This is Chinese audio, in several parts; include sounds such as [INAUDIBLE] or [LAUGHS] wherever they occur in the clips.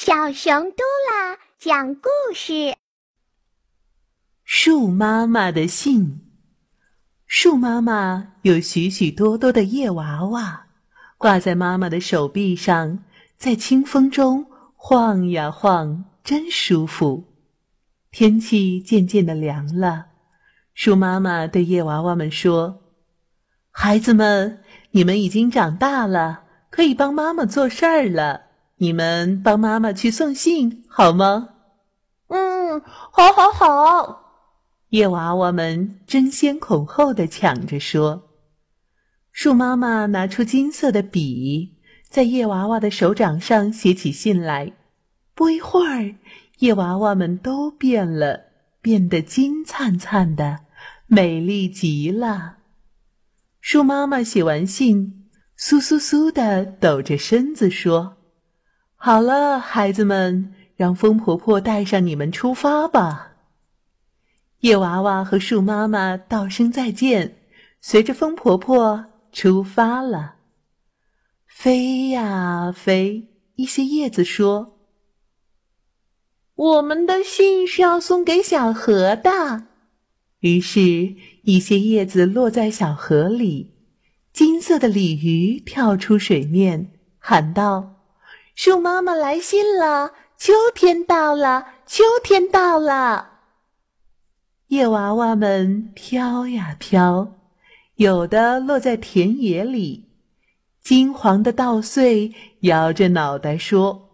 小熊嘟啦讲故事：树妈妈的信。树妈妈有许许多多的叶娃娃，挂在妈妈的手臂上，在清风中晃呀晃，真舒服。天气渐渐的凉了，树妈妈对叶娃娃们说：“孩子们，你们已经长大了，可以帮妈妈做事儿了。”你们帮妈妈去送信好吗？嗯，好，好，好！叶娃娃们争先恐后的抢着说。树妈妈拿出金色的笔，在叶娃娃的手掌上写起信来。不一会儿，叶娃娃们都变了，变得金灿灿的，美丽极了。树妈妈写完信，酥酥酥的抖着身子说。好了，孩子们，让风婆婆带上你们出发吧。叶娃娃和树妈妈道声再见，随着风婆婆出发了。飞呀飞，一些叶子说：“我们的信是要送给小河的。”于是，一些叶子落在小河里，金色的鲤鱼跳出水面，喊道。树妈妈来信了，秋天到了，秋天到了。叶娃娃们飘呀飘，有的落在田野里。金黄的稻穗摇着脑袋说：“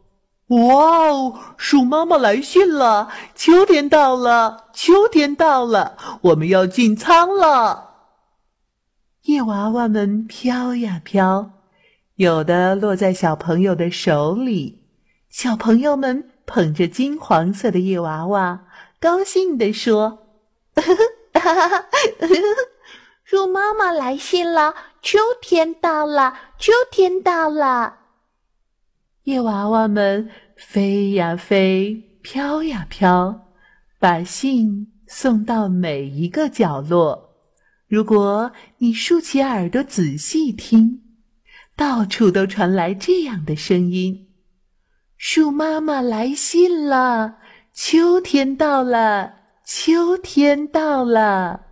哇哦，树妈妈来信了，秋天到了，秋天到了，我们要进仓了。”叶娃娃们飘呀飘。有的落在小朋友的手里，小朋友们捧着金黄色的叶娃娃，高兴地说：“ [LAUGHS] 树妈妈来信了，秋天到了，秋天到了。”叶娃娃们飞呀飞，飘呀飘，把信送到每一个角落。如果你竖起耳朵仔细听。到处都传来这样的声音：“树妈妈来信了，秋天到了，秋天到了。”